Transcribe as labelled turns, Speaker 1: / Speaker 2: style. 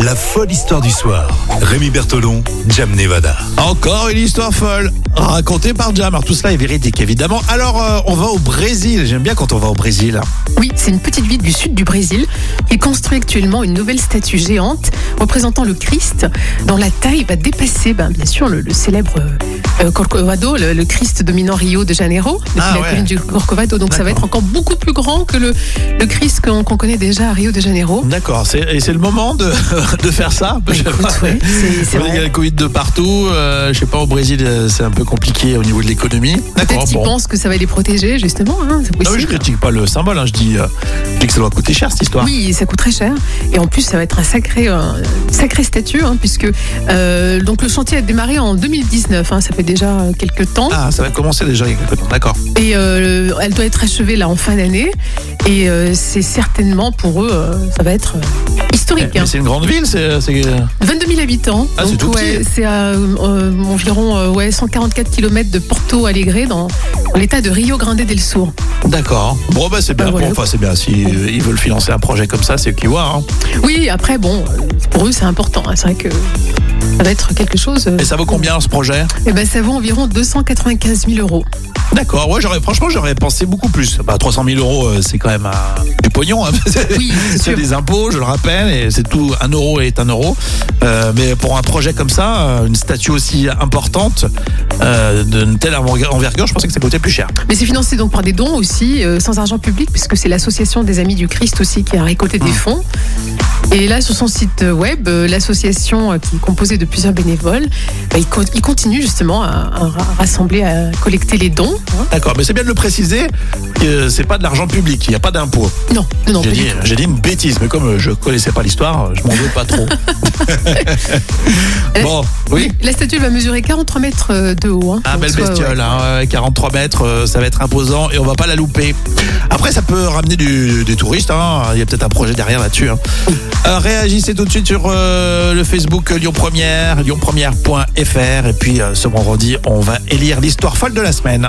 Speaker 1: La folle histoire du soir. Rémi Bertolon, Jam Nevada.
Speaker 2: Encore une histoire folle, racontée par Jam. Alors tout cela est véridique évidemment. Alors euh, on va au Brésil, j'aime bien quand on va au Brésil.
Speaker 3: Oui, c'est une petite ville du sud du Brésil qui construit actuellement une nouvelle statue géante représentant le Christ dont la taille va dépasser ben, bien sûr le, le célèbre euh, Corcovado, le, le Christ dominant Rio de Janeiro, depuis
Speaker 2: Ah
Speaker 3: la
Speaker 2: ouais.
Speaker 3: colline du Corcovado. Donc ça va
Speaker 2: D'accord.
Speaker 3: être encore beaucoup plus grand que le, le Christ qu'on connaît déjà à Rio de Janeiro.
Speaker 2: D'accord, et c'est le moment de, de faire ça
Speaker 3: Bah, c'est-
Speaker 2: Il y a le Covid de partout, euh, je sais pas, au Brésil euh, c'est un peu compliqué au niveau de l'économie.
Speaker 3: Peut-être qu'ils
Speaker 2: bon.
Speaker 3: pensent que ça va les protéger justement, hein, c'est
Speaker 2: Ah oui, je critique pas le symbole, hein, je, dis, euh, je dis que ça doit coûter cher cette histoire.
Speaker 3: Oui, ça coûte très cher. Et en plus, ça va être un sacré, un sacré statut, hein, puisque euh, donc le chantier a démarré en 2019. hein, ça fait déjà euh, quelques temps.
Speaker 2: Ah, ça va commencer déjà il y a quelques temps, d'accord.
Speaker 3: Et euh, elle doit être achevée là en fin d'année. Et euh, c'est certainement pour eux, euh, ça va être euh, historique.
Speaker 2: Mais
Speaker 3: hein.
Speaker 2: c'est une grande ville, c'est, c'est-
Speaker 3: 22 000 habitants.
Speaker 2: Ah, c'est tout
Speaker 3: ouais,
Speaker 2: petit.
Speaker 3: c'est à euh, environ euh, ouais, 144 km de Porto Alegre dans, l'état de Rio Grande del Sur.
Speaker 2: D'accord. Bon, bah c'est bien.
Speaker 3: Bah, voilà.
Speaker 2: Bon, enfin, c'est bien. Si euh, ils veulent financer un projet comme ça, c'est eux qui voient. hein.
Speaker 3: Oui, après, bon, euh, pour eux, c'est important. hein. C'est vrai que ça va être quelque chose. euh,
Speaker 2: Et ça vaut combien ce projet?
Speaker 3: Eh ben, ça vaut environ 295 000 euros.
Speaker 2: D'accord. Ouais, j'aurais, franchement, j'aurais pensé beaucoup plus. Bah, 300 000 euros, euh, c'est quand même un- du pognon. hein.
Speaker 3: Oui, c'est
Speaker 2: des impôts, je le rappelle, et c'est tout. Un euro est un euro. Euh, mais pour un projet comme ça, euh, une statue aussi importante, euh, d'une telle envergure, je pensais que ça coûtait plus cher.
Speaker 3: Mais c'est financé donc par des dons aussi, euh, sans argent public, puisque c'est l'association des Amis du Christ aussi qui a récolté des fonds. Et là, sur son site web, l'association qui est composée de plusieurs bénévoles, bah, il, co- il continue justement à, à ra- rassembler, à collecter les dons. hein.
Speaker 2: D'accord. Mais c'est bien de le préciser c'est pas de l'argent public. Il n'y a pas d'impôt.
Speaker 3: Non, non, non,
Speaker 2: J'ai dit, j'ai une bêtise, mais comme euh, je connaissais pas l'histoire, je m'en veux pas trop. bon, oui.
Speaker 3: La statue va mesurer 43 mètres euh, de haut. hein.
Speaker 2: Ah, belle
Speaker 3: soit,
Speaker 2: bestiole,
Speaker 3: ouais.
Speaker 2: hein, ouais, 43 mètres, euh, ça va être imposant et on va pas la louper. Après, ça peut ramener du- des touristes, hein, il y a peut-être un projet derrière là-dessus. Euh, réagissez tout de suite sur euh, le Facebook Lyon Première, lyonpremière.fr et puis euh, ce vendredi, on va élire l'histoire folle de la semaine.